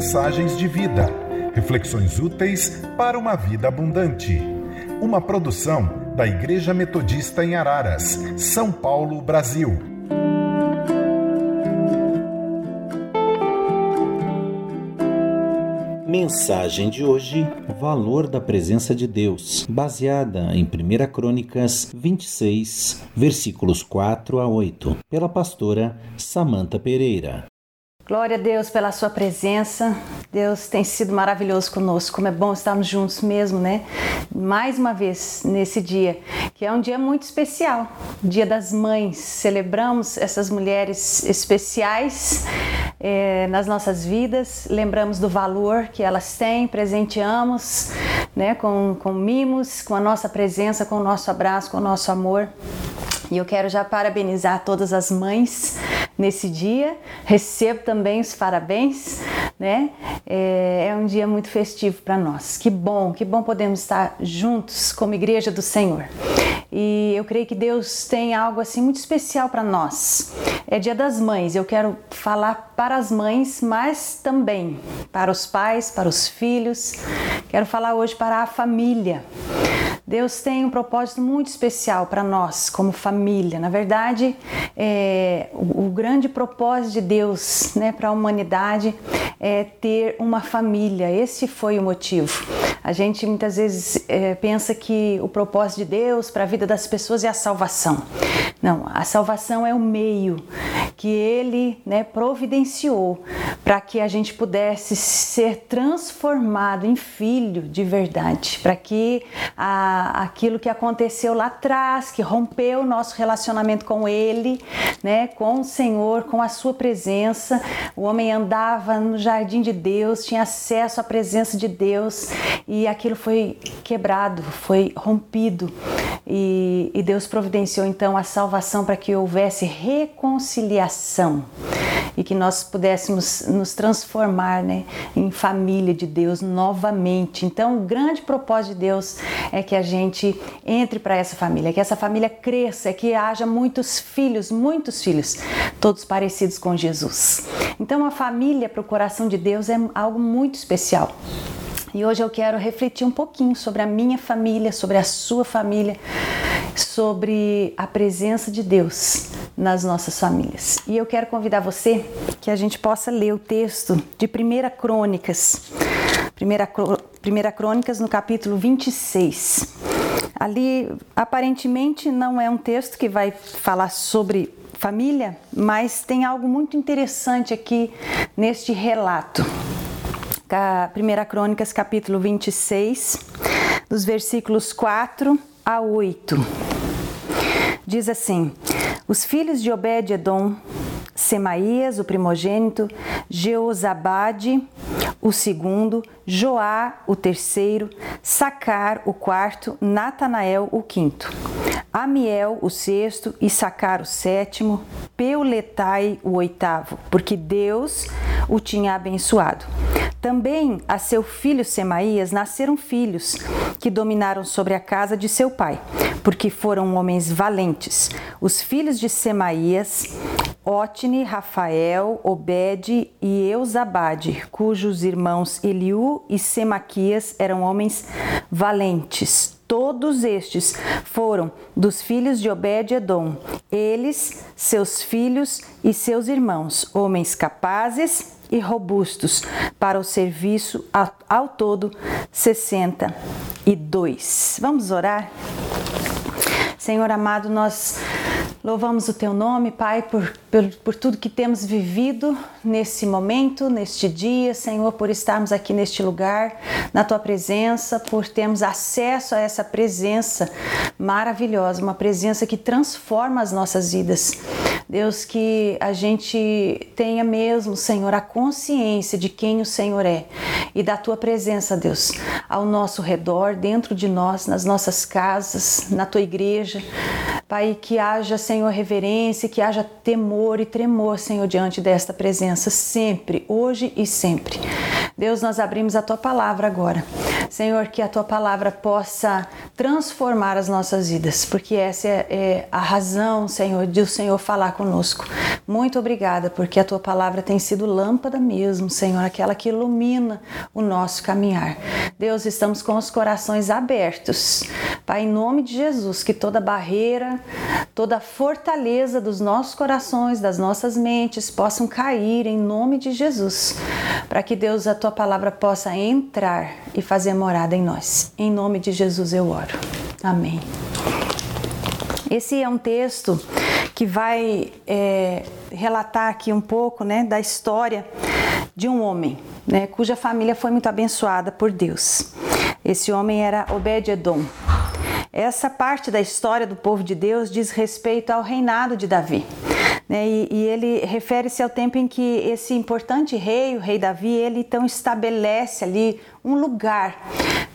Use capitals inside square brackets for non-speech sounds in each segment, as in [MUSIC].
mensagens de vida, reflexões úteis para uma vida abundante. Uma produção da Igreja Metodista em Araras, São Paulo, Brasil. Mensagem de hoje: Valor da presença de Deus, baseada em 1 Crônicas 26, versículos 4 a 8, pela pastora Samanta Pereira. Glória a Deus pela sua presença. Deus tem sido maravilhoso conosco. Como é bom estarmos juntos mesmo, né? Mais uma vez nesse dia, que é um dia muito especial, Dia das Mães. Celebramos essas mulheres especiais é, nas nossas vidas, lembramos do valor que elas têm, presenteamos, né? Com, com mimos, com a nossa presença, com o nosso abraço, com o nosso amor. E eu quero já parabenizar todas as mães nesse dia. Recebo também os parabéns, né? É, é um dia muito festivo para nós. Que bom, que bom podemos estar juntos como igreja do Senhor. E eu creio que Deus tem algo assim muito especial para nós. É Dia das Mães. Eu quero falar para as mães, mas também para os pais, para os filhos. Quero falar hoje para a família. Deus tem um propósito muito especial para nós, como família. Na verdade, é, o, o, grande propósito de Deus né, para a humanidade é ter uma família. Esse foi o motivo. A gente muitas vezes é, pensa que o propósito de Deus para a vida das pessoas é a salvação. Não, a salvação é o meio que Ele né, providenciou para que a gente pudesse ser transformado em filho de verdade, para que a, aquilo que aconteceu lá atrás, que rompeu o nosso relacionamento com Ele, né, com o Senhor, com a Sua presença, o homem andava no jardim de Deus, tinha acesso à presença de Deus e aquilo foi quebrado, foi rompido. E, e Deus providenciou então a salvação para que houvesse reconciliação e que nós pudéssemos nos transformar né, em família de Deus novamente. Então, o grande propósito de Deus é que a gente entre para essa família, que essa família cresça, que haja muitos filhos, muitos filhos, todos parecidos com Jesus. Então, a família para o coração de Deus é algo muito especial. E hoje eu quero refletir um pouquinho sobre a minha família, sobre a sua família, sobre a presença de Deus nas nossas famílias. E eu quero convidar você que a gente possa ler o texto de 1 Crônicas, 1 Crônicas no capítulo 26. Ali, aparentemente, não é um texto que vai falar sobre família, mas tem algo muito interessante aqui neste relato. 1 Crônicas, capítulo 26, dos versículos 4 a 8. Diz assim: Os filhos de Obed-Edom, Semaías, o primogênito, Jeozabade, o segundo, Joá, o terceiro, Sacar, o quarto, Natanael, o quinto. Amiel, o sexto, e Sacar, o sétimo, Peuletai, o oitavo, porque Deus o tinha abençoado. Também a seu filho Semaías nasceram filhos que dominaram sobre a casa de seu pai, porque foram homens valentes. Os filhos de Semaías, Otni, Rafael, Obed e Eusabade, cujos irmãos Eliú e Semaquias eram homens valentes. Todos estes foram dos filhos de Obed-Edom, eles, seus filhos e seus irmãos, homens capazes e robustos para o serviço ao todo 62. Vamos orar? Senhor amado, nós Louvamos o teu nome, Pai, por, por, por, tudo que temos vivido nesse momento, neste dia, Senhor, por estarmos aqui neste lugar, na tua presença, por termos acesso a essa presença maravilhosa, uma presença que transforma as nossas vidas. Deus, que a gente tenha mesmo, Senhor, a consciência de quem o Senhor é e da tua presença, Deus, ao nosso redor, dentro de nós, nas nossas casas, na tua igreja. Pai, que haja, Senhor, reverência, que haja temor e tremor, Senhor, diante desta presença, sempre, hoje e sempre. Deus, nós abrimos a tua palavra agora, Senhor, que a tua palavra possa transformar as nossas vidas, porque essa é, é a razão, Senhor, de o Senhor falar conosco. Muito obrigada, porque a tua palavra tem sido lâmpada mesmo, Senhor, aquela que ilumina o nosso caminhar. Deus, estamos com os corações abertos. Pai, em nome de Jesus, que toda barreira, toda fortaleza dos nossos corações, das nossas mentes possam cair em nome de Jesus, para que Deus, a tua palavra possa entrar e fazer morada em nós. Em nome de Jesus eu oro. Amém. Esse é um texto que vai é, relatar aqui um pouco né, da história de um homem né, cuja família foi muito abençoada por Deus. Esse homem era Obed-Edom. Essa parte da história do povo de Deus diz respeito ao reinado de Davi. Né? E, e, ele refere-se ao tempo em que esse importante rei, o rei Davi, ele então estabelece ali um lugar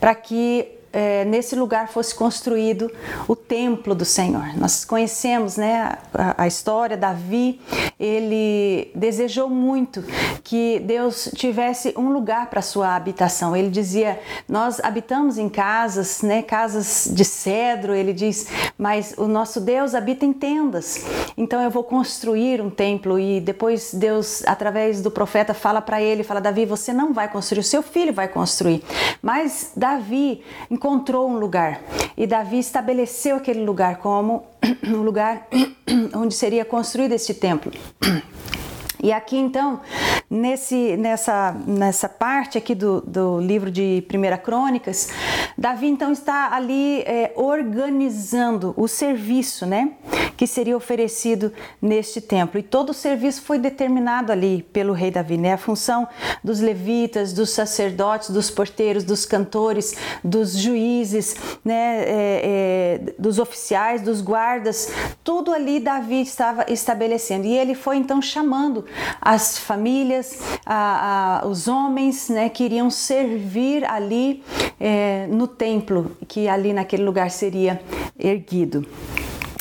para que é, nesse lugar fosse construído o templo do Senhor. Nós conhecemos né, a, a história, Davi, ele desejou muito que Deus tivesse um lugar para sua habitação. Ele dizia: Nós habitamos em casas, né, casas de cedro, ele diz, mas o nosso Deus habita em tendas. Então eu vou construir um templo. E depois Deus, através do profeta, fala para ele: fala, Davi, você não vai construir, o seu filho vai construir. Mas Davi, encontrou um lugar e Davi estabeleceu aquele lugar como [CLEARS THROAT] um lugar [CLEARS THROAT] onde seria construído este templo. E aqui então, nesse, nessa, nessa parte aqui do, do livro de Primeira Crônicas, Davi então está ali é, organizando o serviço, né? Que seria oferecido neste templo. E todo o serviço foi determinado ali pelo rei Davi, né? A função dos levitas, dos sacerdotes, dos porteiros, dos cantores, dos juízes, né? É, é, dos oficiais, dos guardas, tudo ali Davi estava estabelecendo. E ele foi então chamando as famílias, a, a, os homens né, que iriam servir ali é, no templo, que ali naquele lugar seria erguido.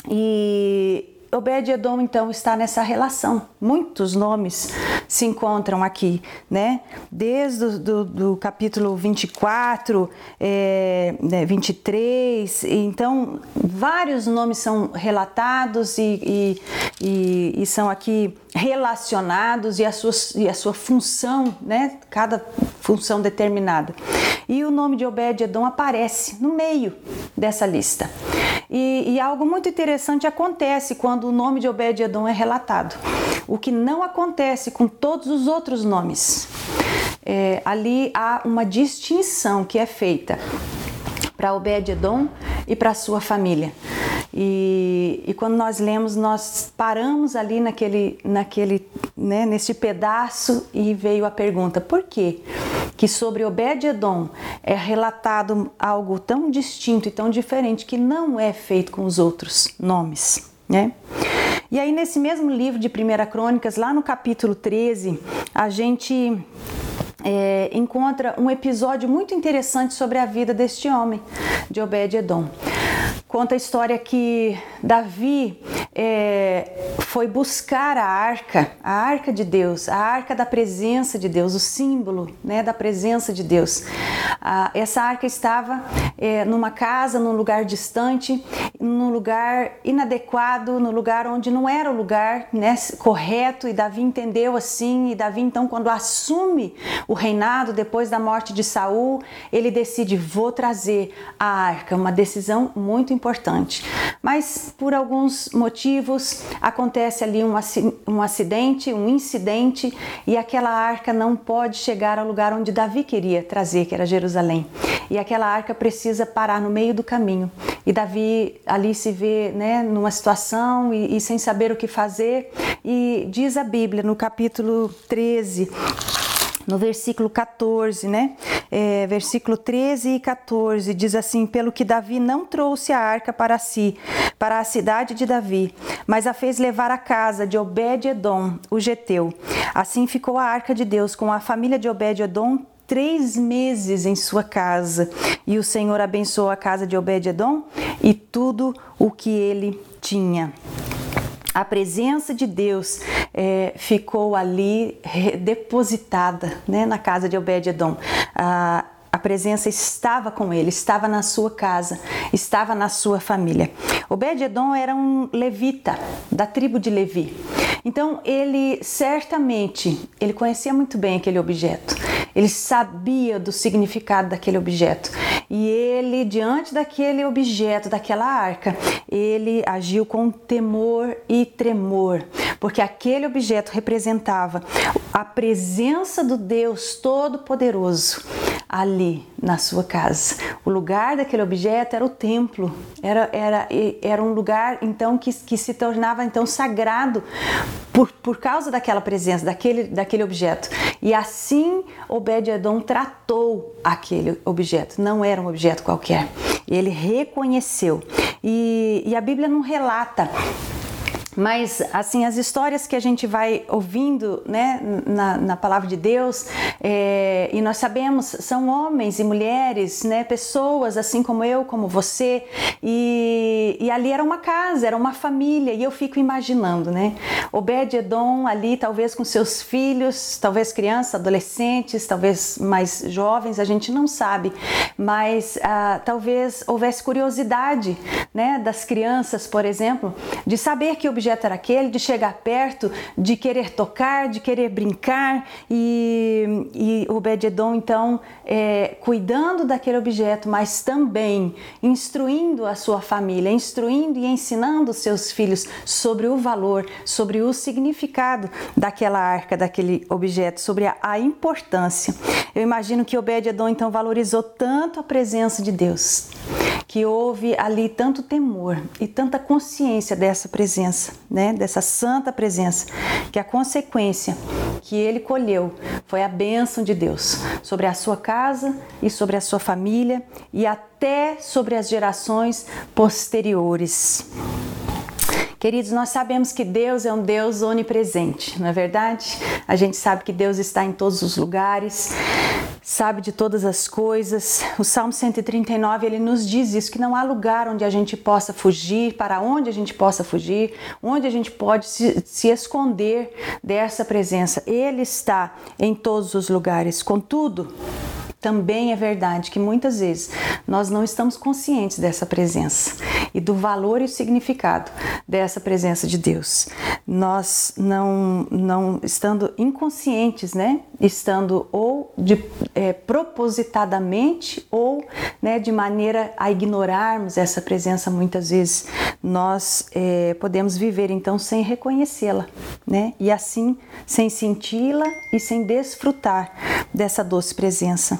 E Obed-Edom então está nessa relação. Muitos nomes se encontram aqui, né? Desde o do, do capítulo 24, é, 23, então vários nomes são relatados e, e, e, e são aqui relacionados e a, sua, e a sua função, né? Cada função determinada. E o nome de Obed-Edom aparece no meio dessa lista. E, e, algo muito interessante acontece quando o nome de Obed-Edom é relatado. O que não acontece com todos os outros nomes. É, ali há uma distinção que é feita para Obed-Edom e para sua família. E, e, quando nós lemos, nós paramos ali naquele, naquele, né, nesse pedaço e veio a pergunta: por quê? Que sobre Obed-Edom é relatado algo tão distinto e tão diferente que não é feito com os outros nomes, né? E aí, nesse mesmo livro de Primeira Crônicas, lá no capítulo 13, a gente é, encontra um episódio muito interessante sobre a vida deste homem, de Obed-Edom. Conta a história que Davi é, foi buscar a arca, a arca de Deus, a arca da presença de Deus, o símbolo né, da presença de Deus. Ah, essa arca estava é, numa casa, num lugar distante, num lugar inadequado, no lugar onde não era o lugar né, correto, e Davi entendeu assim, e Davi então quando assume o reinado depois da morte de Saul, ele decide, vou trazer a arca, uma decisão muito importante. Mas por alguns motivos acontece ali um, um acidente, um incidente, e aquela arca não pode chegar ao lugar onde Davi queria trazer, que era Jerusalém. E aquela arca precisa parar no meio do caminho. E Davi ali se vê né, numa situação e, e sem saber o que fazer. E diz a Bíblia no capítulo 13 no versículo 14, né? É, versículo 13 e 14 diz assim: Pelo que Davi não trouxe a arca para si, para a cidade de Davi, mas a fez levar à casa de Obed-Edom, o geteu. Assim ficou a arca de Deus com a família de Obed-Edom três meses em sua casa. E o Senhor abençoou a casa de Obed-Edom e tudo o que ele tinha a presença de Deus é, ficou ali depositada né, na casa de Obed-Edom. A, presença estava com ele, estava na sua casa, estava na sua família. Obed-edom era um levita da tribo de Levi. Então ele certamente ele conhecia muito bem aquele objeto. Ele sabia do significado daquele objeto. E ele, diante daquele objeto, daquela arca, ele agiu com temor e tremor, porque aquele objeto representava a presença do Deus Todo-Poderoso ali na sua casa. O lugar daquele objeto era o templo, era, era, era um lugar então que, que se tornava então sagrado por, por causa daquela presença, daquele, daquele objeto. E assim Obed-Edom tratou aquele objeto, não era um objeto qualquer. Ele reconheceu. E, e a Bíblia não relata mas, assim, as histórias que a gente vai ouvindo né, na, na palavra de Deus, é, e nós sabemos, são homens e mulheres, né, pessoas assim como eu, como você, e, e ali era uma casa, era uma família, e eu fico imaginando, né? Obed-Edom ali, talvez com seus filhos, talvez crianças, adolescentes, talvez mais jovens, a gente não sabe, mas ah, talvez houvesse curiosidade, né, das crianças, por exemplo, de saber que o objeto era aquele, de chegar perto, de querer tocar, de querer brincar e, e Obed-Edom então é, cuidando daquele objeto, mas também instruindo a sua família, instruindo e ensinando seus filhos sobre o valor, sobre o significado daquela arca, daquele objeto, sobre a, a importância. Eu imagino que Obed-Edom então valorizou tanto a presença de Deus que houve ali tanto temor e tanta consciência dessa presença, né, dessa santa presença, que a consequência que ele colheu foi a bênção de Deus sobre a sua casa e sobre a sua família e até sobre as gerações posteriores. Queridos, nós sabemos que Deus é um Deus onipresente, não é verdade? A gente sabe que Deus está em todos os lugares, sabe de todas as coisas. O Salmo 139 ele nos diz isso: que não há lugar onde a gente possa fugir, para onde a gente possa fugir, onde a gente pode se, se esconder dessa presença. Ele está em todos os lugares. Contudo, também é verdade que muitas vezes nós não estamos conscientes dessa presença e do valor e significado dessa presença de Deus. Nós não, não estando inconscientes, né? Estando ou de, é, propositadamente ou né, de maneira a ignorarmos essa presença muitas vezes, nós é, podemos viver então sem reconhecê-la, né? E assim sem senti-la e sem desfrutar dessa doce presença.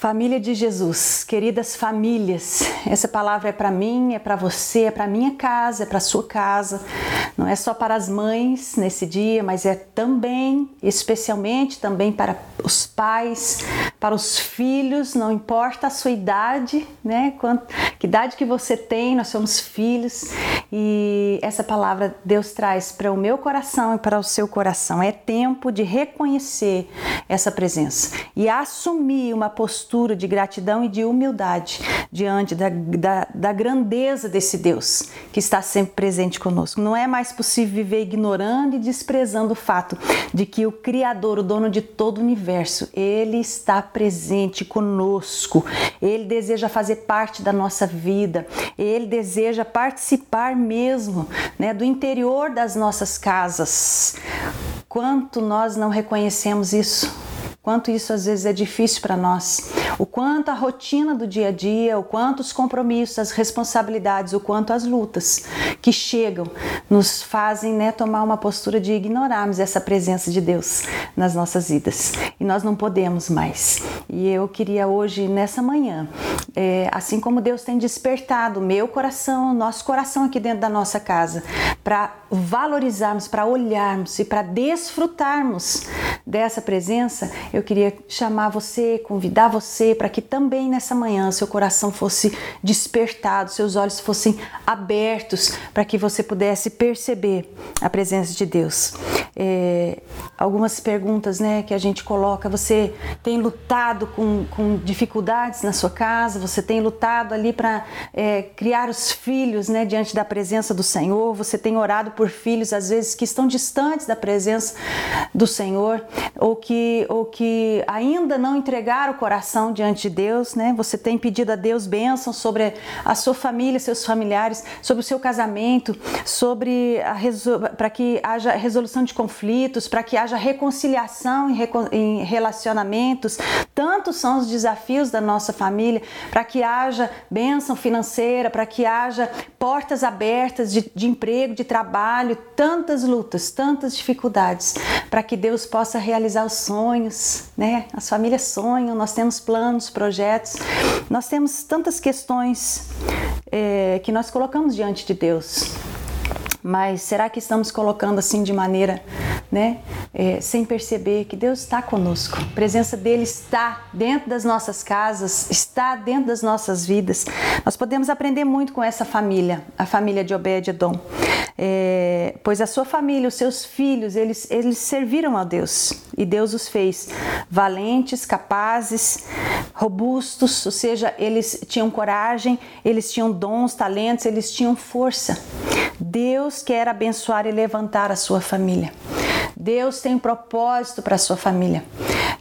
Família de Jesus, queridas famílias, [LAUGHS] essa palavra é para mim, é para você, é para minha casa, é para sua casa. Não é só para as mães nesse dia, mas é também, especialmente também para os pais, para os filhos, não importa a sua idade, né? Quanto, que idade que você tem, nós somos filhos. E essa palavra Deus traz para o meu coração e para o seu coração. É tempo de reconhecer essa presença e assumir uma postura de gratidão e de humildade diante da, da, da grandeza desse Deus que está sempre presente conosco. Não é mais possível viver ignorando e desprezando o fato de que o Criador, o dono de todo o universo, ele está presente conosco. Ele deseja fazer parte da nossa vida. Ele deseja participar mesmo, né, do interior das nossas casas. Quanto nós não reconhecemos isso? Quanto isso às vezes é difícil para nós o quanto a rotina do dia a dia, o quanto os compromissos, as responsabilidades, o quanto as lutas que chegam nos fazem né, tomar uma postura de ignorarmos essa presença de Deus nas nossas vidas. E nós não podemos mais. E eu queria hoje, nessa manhã, é, assim como Deus tem despertado meu coração, nosso coração aqui dentro da nossa casa, para valorizarmos, para olharmos e para desfrutarmos dessa presença, eu queria chamar você, convidar você para que também nessa manhã seu coração fosse despertado, seus olhos fossem abertos, para que você pudesse perceber a presença de Deus. É, algumas perguntas né, que a gente coloca: você tem lutado com, com dificuldades na sua casa, você tem lutado ali para é, criar os filhos né, diante da presença do Senhor, você tem orado por filhos às vezes que estão distantes da presença do Senhor. ou que, ou que ainda não entregaram o coração diante de Deus, né? Você tem pedido a Deus bênção sobre a sua família, seus familiares, sobre o seu casamento, sobre para que haja resolução de conflitos, para que haja reconciliação em relacionamentos. Tantos são os desafios da nossa família, para que haja bênção financeira, para que haja portas abertas de, de emprego, de trabalho, tantas lutas, tantas dificuldades, para que Deus possa realizar os sonhos, né? As famílias sonham, nós temos planos, projetos, nós temos tantas questões é, que nós colocamos diante de Deus. Mas será que estamos colocando assim de maneira, né, é, sem perceber que Deus está conosco? A presença dele está dentro das nossas casas, está dentro das nossas vidas. Nós podemos aprender muito com essa família, a família de Obed-edom é, pois a sua família, os seus filhos, eles, eles serviram a Deus e Deus os fez valentes, capazes, robustos, ou seja, eles tinham coragem, eles tinham dons, talentos, eles tinham força. Deus quer abençoar e levantar a sua família. Deus tem um propósito para sua família.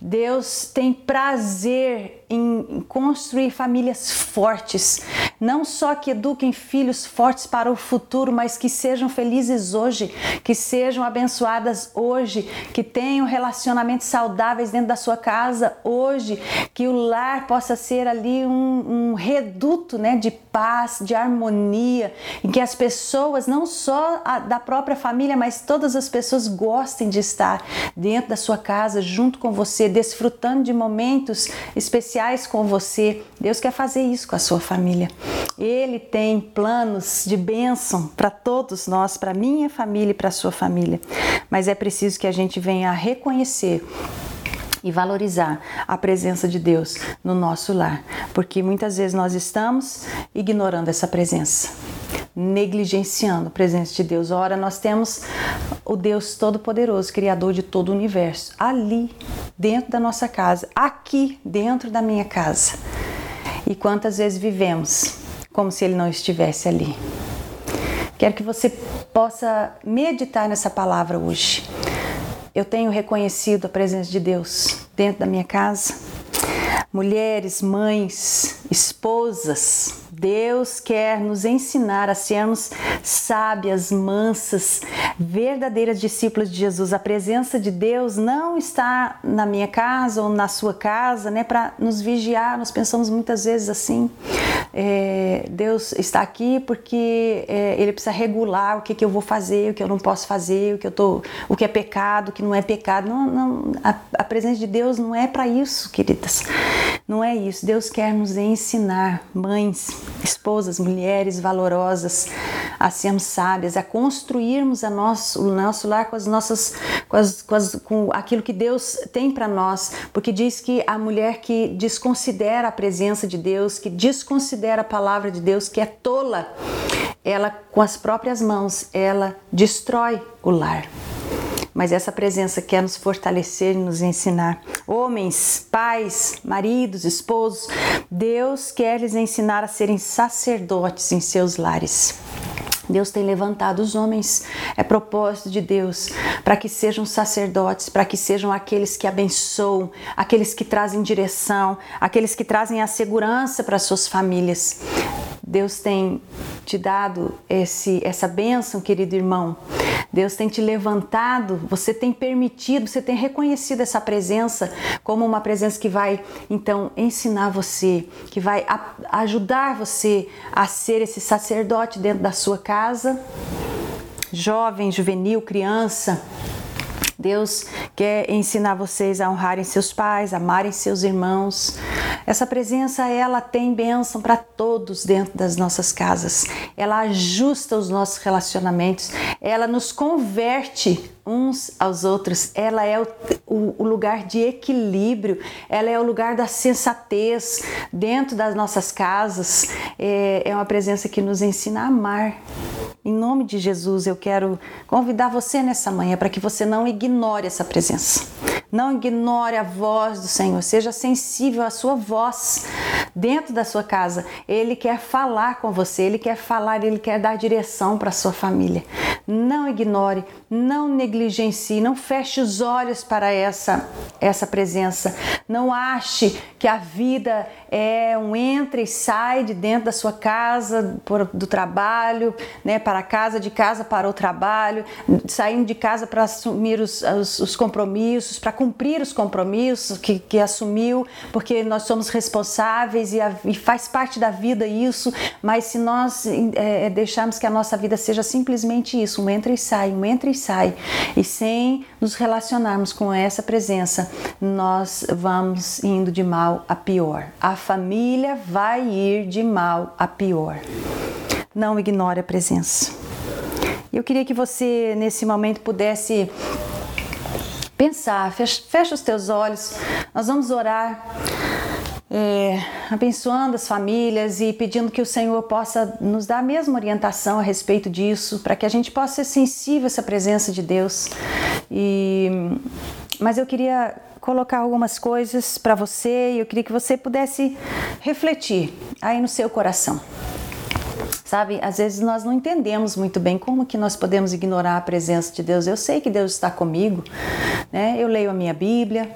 Deus tem prazer em construir famílias fortes, não só que eduquem filhos fortes para o futuro, mas que sejam felizes hoje, que sejam abençoadas hoje, que tenham relacionamentos saudáveis dentro da sua casa hoje, que o lar possa ser ali um, um reduto né, de paz, de harmonia, em que as pessoas, não só a, da própria família, mas todas as pessoas gostem de estar dentro da sua casa, junto com você, desfrutando de momentos especiais com você. Deus quer fazer isso com a sua família. Ele tem planos de bênção para todos nós, para minha família e para sua família. Mas é preciso que a gente venha a reconhecer e valorizar a presença de Deus no nosso lar, porque muitas vezes nós estamos ignorando essa presença negligenciando a presença de Deus. Ora, nós temos o Deus Todo-Poderoso, Criador de todo o universo, ali, dentro da nossa casa, aqui, dentro da minha casa. E quantas vezes vivemos como se Ele não estivesse ali? Quero que você possa meditar nessa palavra hoje. Eu tenho reconhecido a presença de Deus dentro da minha casa. Mulheres, mães, esposas, Deus quer nos ensinar a sermos sábias, mansas, verdadeiras discípulas de Jesus. A presença de Deus não está na minha casa ou na sua casa, né, para nos vigiar. Nós pensamos muitas vezes assim: é, Deus está aqui porque é, Ele precisa regular o que, que eu vou fazer, o que eu não posso fazer, o que eu tô, o que é pecado, o que não é pecado. Não, não a, a presença de Deus não é para isso, queridas. Não é isso. Deus quer nos ensinar, mães, esposas, mulheres valorosas, a sermos sábias, a construirmos a nosso, o nosso lar com as nossas, com, as, com, as, com aquilo que Deus tem para nós, porque diz que a mulher que desconsidera a presença de Deus, que desconsidera a palavra de Deus, que é tola, ela com as próprias mãos, ela destrói o lar mas essa presença quer nos fortalecer e nos ensinar. Homens, pais, maridos, esposos, Deus quer lhes ensinar a serem sacerdotes em seus lares. Deus tem levantado os homens, é propósito de Deus, para que sejam sacerdotes, para que sejam aqueles que abençoam, aqueles que trazem direção, aqueles que trazem a segurança para suas famílias. Deus tem te dado esse, essa bênção, querido irmão. Deus tem te levantado, você tem permitido, você tem reconhecido essa presença como uma presença que vai então ensinar você, que vai ajudar você a ser esse sacerdote dentro da sua casa. Jovem, juvenil, criança, Deus quer ensinar vocês a honrarem seus pais, amarem seus irmãos. Essa presença ela tem bênção para todos dentro das nossas casas. Ela ajusta os nossos relacionamentos, ela nos converte uns aos outros. Ela é o, o, o, lugar de equilíbrio, ela é o lugar da sensatez dentro das nossas casas. É, é uma presença que nos ensina a amar. Em nome de Jesus, eu quero convidar você nessa manhã para que você não ignore essa presença. Não ignore a voz do Senhor, seja sensível à sua voz dentro da sua casa. Ele quer falar com você, ele quer falar, ele quer dar direção para a sua família. Não ignore, não negligencie, não feche os olhos para essa essa presença. Não ache que a vida é um entra e sai de dentro da sua casa, do trabalho, né, para casa, de casa para o trabalho, saindo de casa para assumir os, os, os compromissos, para cumprir os compromissos que, que assumiu, porque nós somos responsáveis e, a, e faz parte da vida isso, mas se nós é, deixarmos que a nossa vida seja simplesmente isso, um entra e sai, um entra e sai, e sem nos relacionarmos com essa presença, nós vamos indo de mal a pior. A família vai ir de mal a pior. Não ignore a presença. Eu queria que você, nesse momento, pudesse pensar, fecha, os teus olhos, nós vamos orar. É, abençoando as famílias e pedindo que o Senhor possa nos dar a mesma orientação a respeito disso, para que a gente possa ser sensível a essa presença de Deus. E, mas eu queria colocar algumas coisas para você e eu queria que você pudesse refletir aí no seu coração. Sabe, às vezes nós não entendemos muito bem como que nós podemos ignorar a presença de Deus. Eu sei que Deus está comigo, né? Eu leio a minha Bíblia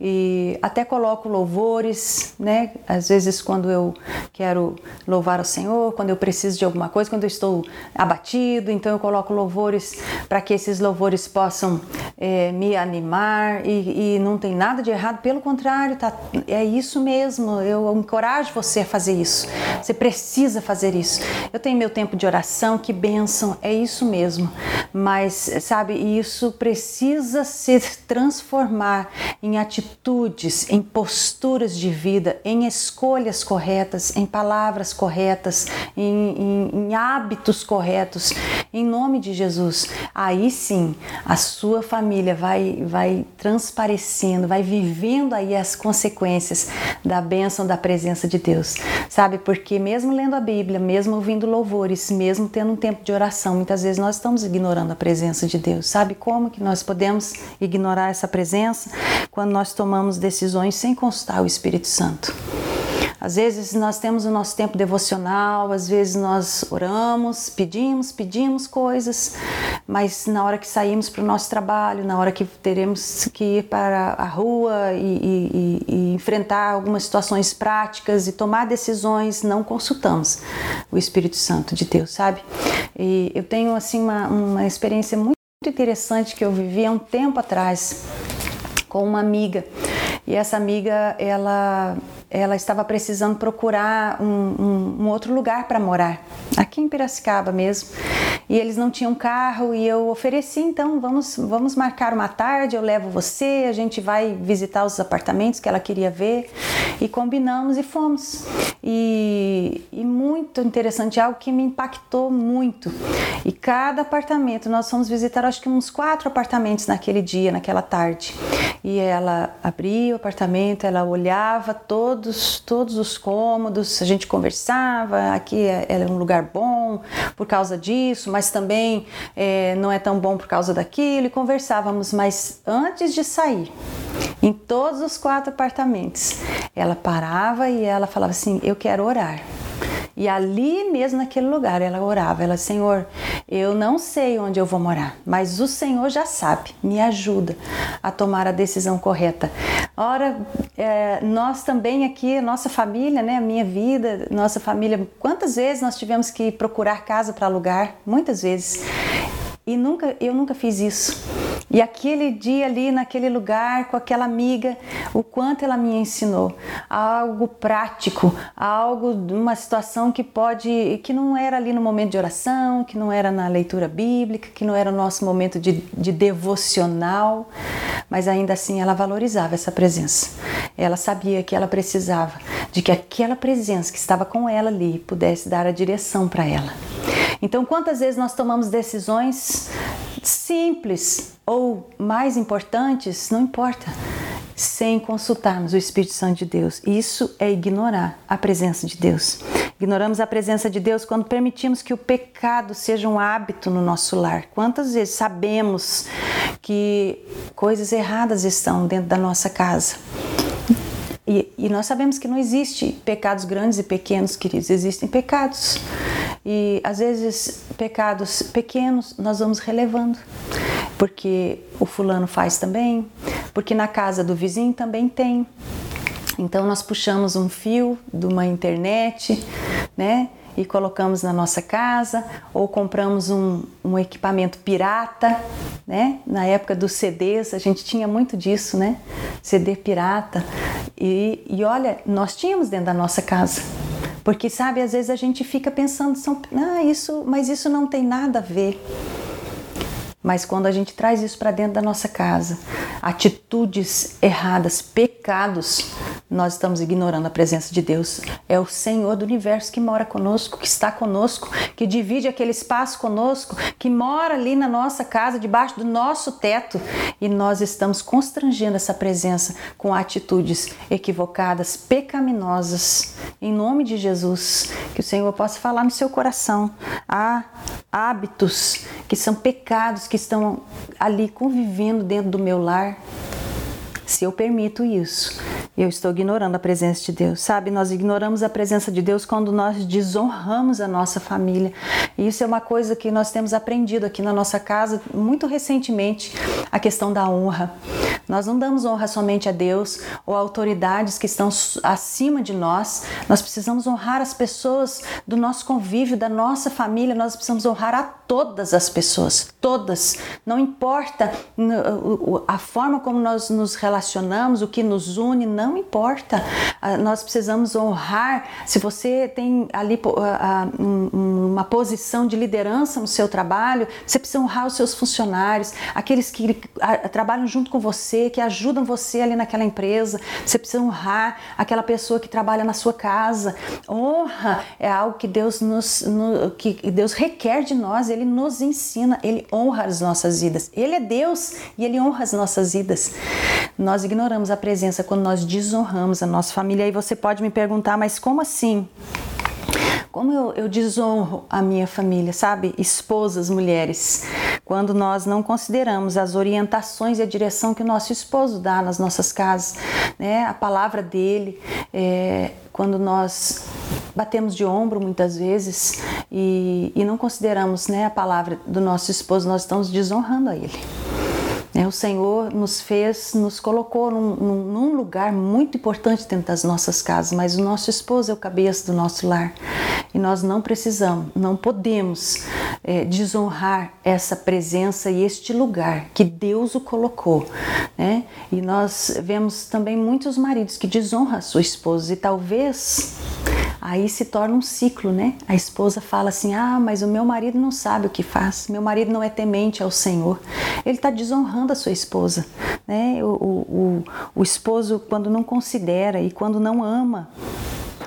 e até coloco louvores, né? Às vezes quando eu quero louvar o Senhor, quando eu preciso de alguma coisa, quando eu estou abatido, então eu coloco louvores para que esses louvores possam é, me animar e, e, não tem nada de errado, pelo contrário, tá, é isso mesmo. Eu encorajo você a fazer isso. Você precisa fazer isso. Eu tenho meu tempo de oração, que bênção, é isso mesmo. Mas, sabe, isso precisa se transformar em atitudes, em posturas de vida, em escolhas corretas, em palavras corretas, em, em, em hábitos corretos, em nome de Jesus. Aí sim, a sua família vai, vai transparecendo, vai vivendo aí as consequências da bênção da presença de Deus, sabe? Porque mesmo lendo a Bíblia, mesmo ouvindo ouvindo louvores, mesmo tendo um tempo de oração, muitas vezes nós estamos ignorando a presença de Deus. Sabe como que nós podemos ignorar essa presença? Quando nós tomamos decisões sem consultar o Espírito Santo. Às vezes nós temos o nosso tempo devocional, às vezes nós oramos, pedimos, pedimos coisas, mas na hora que saímos para o nosso trabalho, na hora que teremos que ir para a rua e, e, e enfrentar algumas situações práticas e tomar decisões, não consultamos o Espírito Santo de Deus, sabe? E eu tenho assim uma, uma experiência muito interessante que eu vivi há um tempo atrás com uma amiga. E essa amiga, ela ela estava precisando procurar um, um, um outro lugar para morar, aqui em Piracicaba mesmo. E eles não tinham carro e eu ofereci, então vamos, vamos marcar uma tarde, eu levo você, a gente vai visitar os apartamentos que ela queria ver e combinamos e fomos. E, e muito interessante, algo que me impactou muito. E cada apartamento, nós fomos visitar acho que uns quatro apartamentos naquele dia, naquela tarde. E ela abria o apartamento, ela olhava todo todos, todos os cômodos, a gente conversava, aqui é, é um lugar bom por causa disso, mas também é, não é tão bom por causa daquilo, e conversávamos, mas antes de sair, em todos os quatro apartamentos, ela parava e ela falava assim: Eu quero orar. E ali mesmo naquele lugar ela orava, ela, Senhor, eu não sei onde eu vou morar, mas o Senhor já sabe, me ajuda a tomar a decisão correta. Ora, é, nós também aqui, nossa família, né, a minha vida, nossa família, quantas vezes nós tivemos que procurar casa para alugar? Muitas vezes. E nunca, eu nunca fiz isso. E aquele dia ali, naquele lugar, com aquela amiga, o quanto ela me ensinou algo prático, algo, uma situação que pode, que não era ali no momento de oração, que não era na leitura bíblica, que não era o nosso momento de, de devocional, mas ainda assim ela valorizava essa presença. Ela sabia que ela precisava de que aquela presença que estava com ela ali pudesse dar a direção para ela. Então, quantas vezes nós tomamos decisões simples ou mais importantes, não importa, sem consultarmos o Espírito Santo de Deus. Isso é ignorar a presença de Deus. Ignoramos a presença de Deus quando permitimos que o pecado seja um hábito no nosso lar. Quantas vezes sabemos que coisas erradas estão dentro da nossa casa? E, e, nós sabemos que não existe pecados grandes e pequenos, queridos, existem pecados. E às vezes pecados pequenos nós vamos relevando, porque o fulano faz também, porque na casa do vizinho também tem. Então nós puxamos um fio de uma internet, né? E colocamos na nossa casa, ou compramos um, um equipamento pirata, né? Na época dos CDs, a gente tinha muito disso, né? CD pirata. E, e olha, nós tínhamos dentro da nossa casa. Porque, sabe, às vezes a gente fica pensando, são, ah, isso, mas isso não tem nada a ver. Mas quando a gente traz isso para dentro da nossa casa, atitudes erradas, pecados, nós estamos ignorando a presença de Deus. É o Senhor do universo que mora conosco, que está conosco, que divide aquele espaço conosco, que mora ali na nossa casa, debaixo do nosso teto, e nós estamos constrangendo essa presença com atitudes equivocadas, pecaminosas. Em nome de Jesus, que o Senhor possa falar no seu coração. Há hábitos que são pecados que estão ali convivendo dentro do meu lar, se eu permito isso, eu estou ignorando a presença de Deus. Sabe, nós ignoramos a presença de Deus quando nós desonramos a nossa família. E isso é uma coisa que nós temos aprendido aqui na nossa casa muito recentemente, a questão da honra. Nós não damos honra somente a Deus ou a autoridades que estão acima de nós. Nós precisamos honrar as pessoas do nosso convívio, da nossa família. Nós precisamos honrar a todas as pessoas, todas. Não importa a forma como nós nos relacionamos, o que nos une, não importa. Ah, nós precisamos honrar. Se você tem ali uma posição de liderança no seu trabalho, você precisa honrar os seus funcionários, aqueles que trabalham junto com você que ajudam você ali naquela empresa. Você precisa honrar aquela pessoa que trabalha na sua casa. Honra é algo que Deus nos no, que Deus requer de nós, ele nos ensina, ele honra as nossas vidas. Ele é Deus e ele honra as nossas vidas. Nós ignoramos a presença quando nós desonramos a nossa família. E você pode me perguntar, mas como assim? Como eu, eu desonro a minha família, sabe? Esposas, mulheres, quando nós não consideramos as orientações e a direção que o nosso esposo dá nas nossas casas, né? A palavra dele, é, quando nós batemos de ombro muitas vezes e, e não consideramos né, a palavra do nosso esposo, nós estamos desonrando a ele. Né? O Senhor nos fez, nos colocou num, num, lugar muito importante dentro das nossas casas, mas o nosso esposo é o cabeça do nosso lar e nós não precisamos, não podemos é, desonrar essa presença e este lugar que Deus o colocou. Né? E nós vemos também muitos maridos que desonram a sua esposa e talvez aí se torna um ciclo, né? A esposa fala assim: ah, mas o meu marido não sabe o que faz, meu marido não é temente ao Senhor. Ele está desonrando a sua esposa, né? O, o, o esposo, quando não considera e quando não ama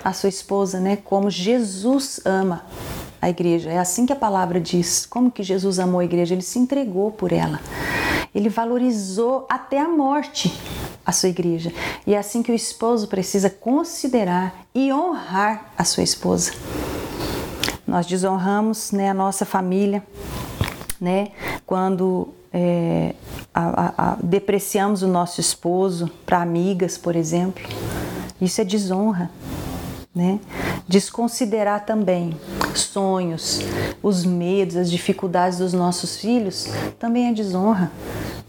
a sua esposa, né? Como Jesus ama a igreja. É assim que a palavra diz. Como que Jesus amou a igreja? Ele se entregou por ela. Ele valorizou até a morte a sua igreja. E é assim que o esposo precisa considerar e honrar a sua esposa. Nós desonramos né, a nossa família, né, quando é, a, a, depreciamos o nosso esposo para amigas, por exemplo. Isso é desonra. Né? Desconsiderar também sonhos, os medos, as dificuldades dos nossos filhos também é desonra.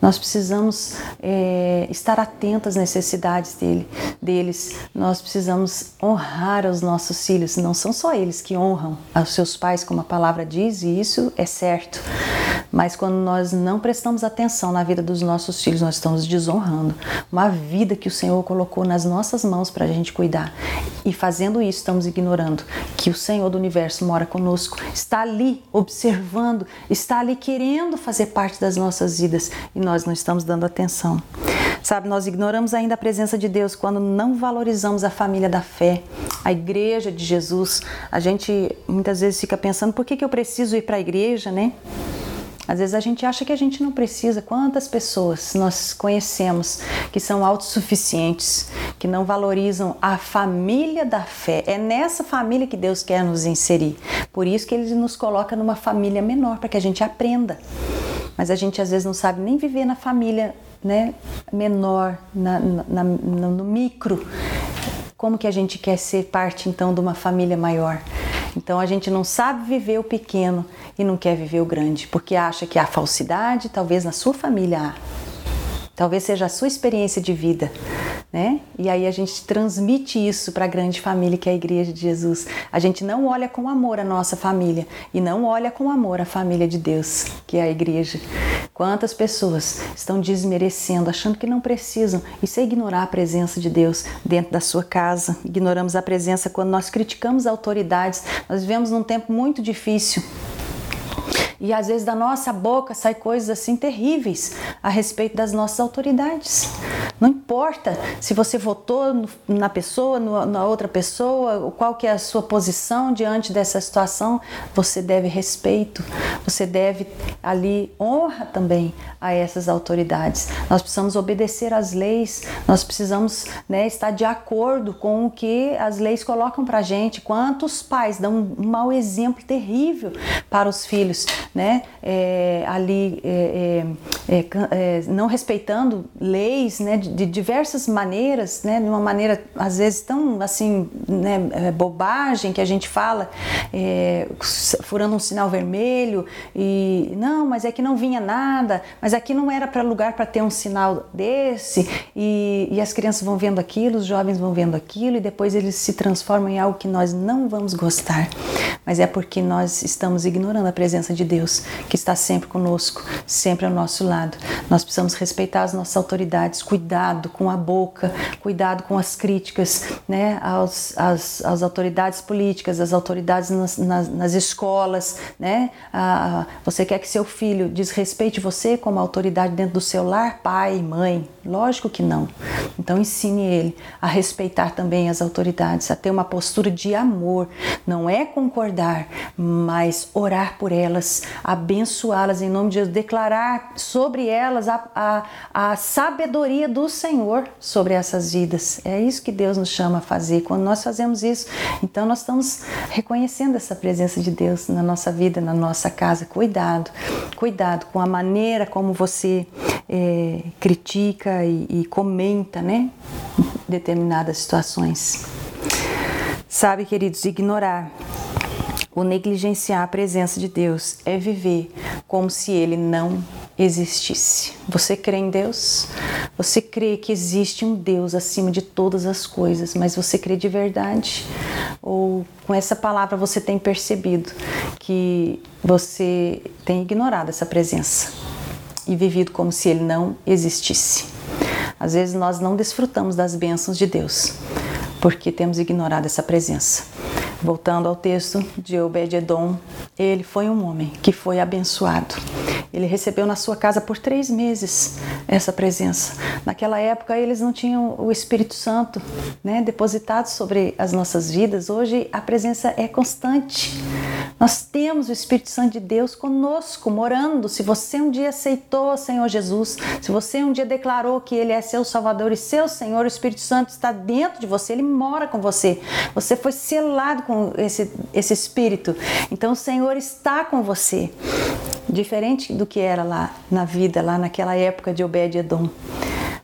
Nós precisamos é, estar atentos às necessidades dele, deles. Nós precisamos honrar os nossos filhos. Não são só eles que honram aos seus pais, como a palavra diz, e isso é certo. Mas quando nós não prestamos atenção na vida dos nossos filhos, nós estamos desonrando uma vida que o Senhor colocou nas nossas mãos para a gente cuidar. E fazendo isso, estamos ignorando que o Senhor do universo mora conosco, está ali observando, está ali querendo fazer parte das nossas vidas e nós não estamos dando atenção. Sabe, nós ignoramos ainda a presença de Deus quando não valorizamos a família da fé, a igreja de Jesus. A gente muitas vezes fica pensando: por que, que eu preciso ir para a igreja, né? Às vezes a gente acha que a gente não precisa. Quantas pessoas nós conhecemos que são autossuficientes, que não valorizam a família da fé? É nessa família que Deus quer nos inserir. Por isso que Ele nos coloca numa família menor, para que a gente aprenda. Mas a gente às vezes não sabe nem viver na família né, menor, na, na, no micro. Como que a gente quer ser parte então de uma família maior? Então a gente não sabe viver o pequeno e não quer viver o grande, porque acha que há falsidade, talvez na sua família há. Talvez seja a sua experiência de vida, né? E aí a gente transmite isso para a grande família que é a Igreja de Jesus. A gente não olha com amor a nossa família e não olha com amor a família de Deus, que é a Igreja. Quantas pessoas estão desmerecendo, achando que não precisam, isso é ignorar a presença de Deus dentro da sua casa. Ignoramos a presença quando nós criticamos autoridades. Nós vivemos num tempo muito difícil e às vezes da nossa boca sai coisas assim terríveis a respeito das nossas autoridades. Não importa se você votou na pessoa, na outra pessoa, qual que é a sua posição diante dessa situação, você deve respeito, você deve ali honra também a essas autoridades. Nós precisamos obedecer às leis, nós precisamos né, estar de acordo com o que as leis colocam para gente. Quantos pais dão um mau exemplo terrível para os filhos, né? É, ali é, é, é, é não respeitando leis, né? De, diversas maneiras, né? De uma maneira às vezes tão assim, né? É, bobagem que a gente fala, furando um sinal vermelho e não, mas é que não vinha nada, mas aqui não era para lugar para ter um sinal desse e, e as crianças vão vendo aquilo, os jovens vão vendo aquilo e depois eles se transformam em algo que nós não vamos gostar, mas é porque nós estamos ignorando a presença de Deus que está sempre conosco, sempre ao nosso lado. Nós precisamos respeitar as nossas autoridades, cuidado com a boca, cuidado com as críticas né, aos, às, às autoridades políticas, às autoridades nas, nas, nas escolas. Né? Ah, você quer que seu filho desrespeite você como autoridade dentro do seu lar, pai, mãe? Lógico que não. Então ensine ele a respeitar também as autoridades, a ter uma postura de amor. Não é concordar, mas orar por elas, abençoá-las em nome de Jesus, declarar sobre elas a, a, a sabedoria do Senhor sobre essas vidas. É isso que Deus nos chama a fazer. Quando nós fazemos isso, então nós estamos reconhecendo essa presença de Deus na nossa vida, na nossa casa. Cuidado, cuidado com a maneira como você é, critica e, e comenta, né? Determinadas situações. Sabe, queridos, ignorar o negligenciar a presença de Deus é viver como se ele não existisse. Você crê em Deus? Você crê que existe um Deus acima de todas as coisas, mas você crê de verdade? Ou com essa palavra você tem percebido que você tem ignorado essa presença e vivido como se ele não existisse? Às vezes nós não desfrutamos das bênçãos de Deus porque temos ignorado essa presença. Voltando ao texto de Obed-Edom, ele foi um homem que foi abençoado. Ele recebeu na sua casa por três meses essa presença. Naquela época eles não tinham o Espírito Santo né, depositado sobre as nossas vidas. Hoje a presença é constante. Nós temos o Espírito Santo de Deus conosco, morando. Se você um dia aceitou o Senhor Jesus, se você um dia declarou que Ele é seu Salvador e seu Senhor, o Espírito Santo está dentro de você, Ele mora com você. Você foi selado com esse, esse Espírito. Então o Senhor está com você. Diferente do que era lá na vida, lá naquela época de Obed-Edom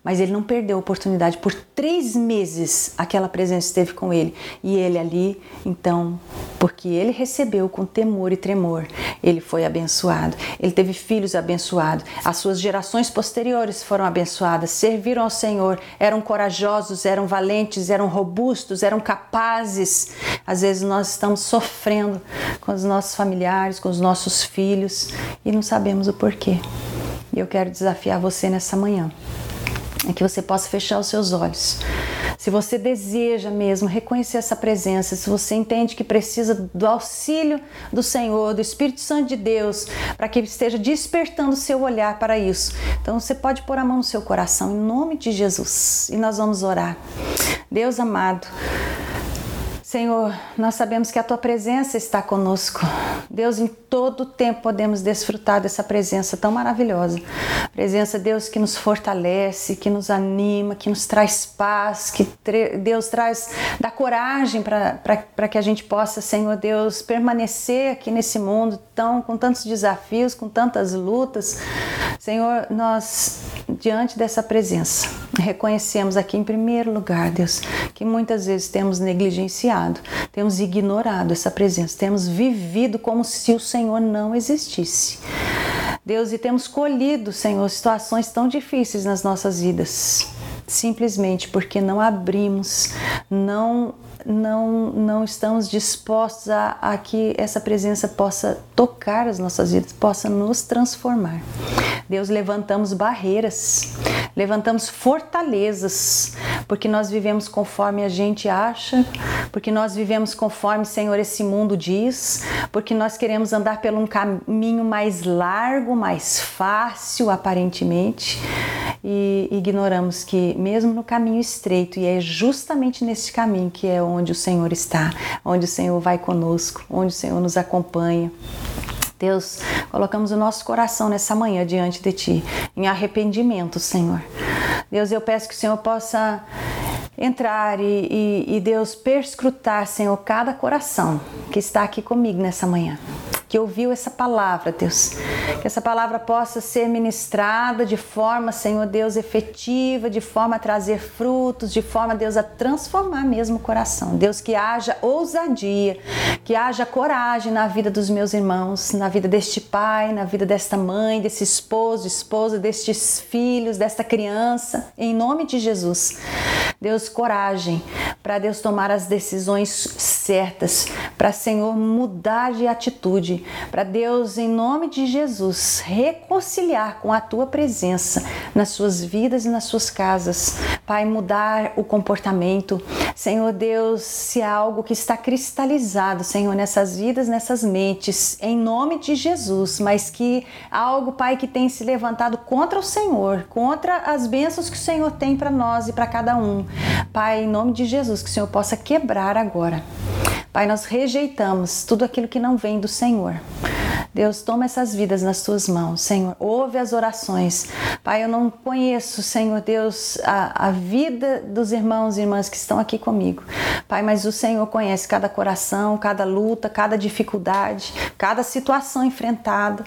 mas ele não perdeu a oportunidade. Por três meses aquela presença esteve com ele e ele ali, então, porque ele recebeu com temor e tremor, ele foi abençoado. Ele teve filhos abençoados. As suas gerações posteriores foram abençoadas, serviram ao Senhor, eram corajosos, eram valentes, eram robustos, eram capazes. Às vezes nós estamos sofrendo com os nossos familiares, com os nossos filhos e não sabemos o porquê. E eu quero desafiar você nessa manhã é que você possa fechar os seus olhos. Se você deseja mesmo reconhecer essa presença, se você entende que precisa do auxílio do Senhor, do Espírito Santo de Deus, para que esteja despertando o seu olhar para isso, então você pode pôr a mão no seu coração em nome de Jesus e nós vamos orar. Deus amado, Senhor, nós sabemos que a tua presença está conosco. Deus, em todo tempo podemos desfrutar dessa presença tão maravilhosa. Presença, Deus, que nos fortalece, que nos anima, que nos traz paz, que Deus traz, dá coragem para que a gente possa, Senhor Deus, permanecer aqui nesse mundo tão, com tantos desafios, com tantas lutas. Senhor, nós, diante dessa presença, reconhecemos aqui em primeiro lugar, Deus, que muitas vezes temos negligenciado, temos ignorado essa presença, temos vivido como se o Senhor não existisse. Deus, e temos colhido, Senhor, situações tão difíceis nas nossas vidas, simplesmente porque não abrimos, não não, não estamos dispostos a, a que essa presença possa tocar as nossas vidas, possa nos transformar. Deus, levantamos barreiras, levantamos fortalezas, porque nós vivemos conforme a gente acha, porque nós vivemos conforme, Senhor, esse mundo diz, porque nós queremos andar por um caminho mais largo, mais fácil, aparentemente, e ignoramos que, mesmo no caminho estreito, e é justamente nesse caminho que é onde o Senhor está, onde o Senhor vai conosco, onde o Senhor nos acompanha. Deus, colocamos o nosso coração nessa manhã diante de Ti, em arrependimento, Senhor. Deus, eu peço que o Senhor possa entrar e, e, e Deus perscrutar, Senhor, cada coração que está aqui comigo nessa manhã que ouviu essa palavra, Deus. Que essa palavra possa ser ministrada de forma, Senhor Deus, efetiva, de forma a trazer frutos, de forma, Deus, a transformar mesmo o coração. Deus, que haja ousadia, que haja coragem na vida dos meus irmãos, na vida deste pai, na vida desta mãe, desse esposo, esposa, destes filhos, desta criança, em nome de Jesus. Deus, coragem para Deus tomar as decisões certas, para Senhor mudar de atitude, para Deus, em nome de Jesus, reconciliar com a tua presença nas suas vidas e nas suas casas. Pai, mudar o comportamento. Senhor Deus, se há algo que está cristalizado, Senhor, nessas vidas, nessas mentes, em nome de Jesus, mas que algo, Pai, que tem se levantado contra o Senhor, contra as bênçãos que o Senhor tem para nós e para cada um. Pai, em nome de Jesus, que o Senhor possa quebrar agora. Pai, nós rejeitamos tudo aquilo que não vem do Senhor. Deus, toma essas vidas nas tuas mãos, Senhor. Ouve as orações. Pai, eu não conheço, Senhor Deus, a, a vida dos irmãos e irmãs que estão aqui comigo. Pai, mas o Senhor conhece cada coração, cada luta, cada dificuldade, cada situação enfrentada.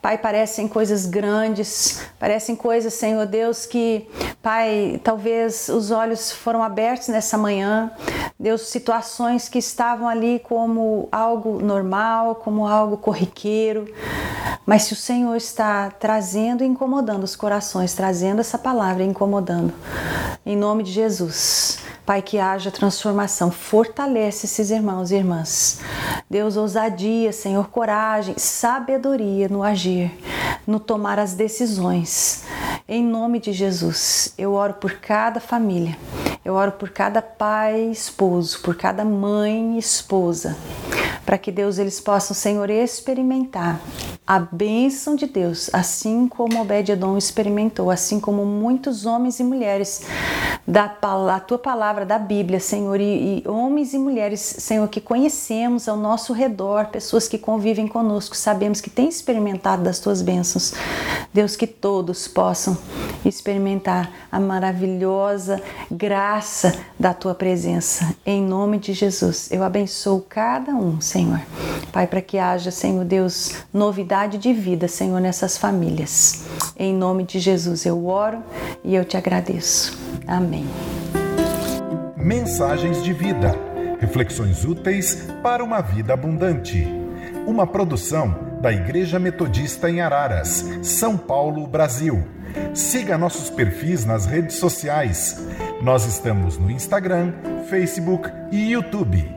Pai, parecem coisas grandes, parecem coisas, Senhor Deus, que, Pai, talvez os olhos foram abertos nessa manhã. Deus, situações que estavam ali como algo normal, como algo corriqueiro mas se o Senhor está trazendo e incomodando os corações, trazendo essa palavra e incomodando, em nome de Jesus, Pai, que haja transformação, fortalece esses irmãos e irmãs. Deus, ousadia, Senhor, coragem, sabedoria no agir, no tomar as decisões. Em nome de Jesus, eu oro por cada família, eu oro por cada pai esposo, por cada mãe esposa para que Deus eles possam, Senhor, experimentar a bênção de Deus, assim como Obed-edom experimentou, assim como muitos homens e mulheres da a tua palavra, da Bíblia, Senhor, e, e homens e mulheres, Senhor, que conhecemos ao nosso redor, pessoas que convivem conosco, sabemos que têm experimentado das tuas bênçãos. Deus, que todos possam experimentar a maravilhosa graça da tua presença. Em nome de Jesus, eu abençoo cada um, Senhor. Pai, para que haja, Senhor Deus, novidade de vida, Senhor, nessas famílias. Em nome de Jesus eu oro e eu te agradeço. Amém. Mensagens de vida. Reflexões úteis para uma vida abundante. Uma produção da Igreja Metodista em Araras, São Paulo, Brasil. Siga nossos perfis nas redes sociais. Nós estamos no Instagram, Facebook e YouTube.